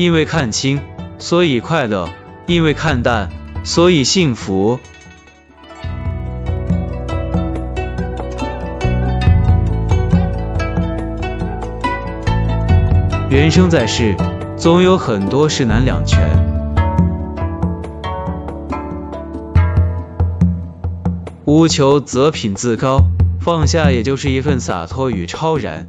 因为看清，所以快乐；因为看淡，所以幸福。人生在世，总有很多事难两全。无求则品自高，放下也就是一份洒脱与超然。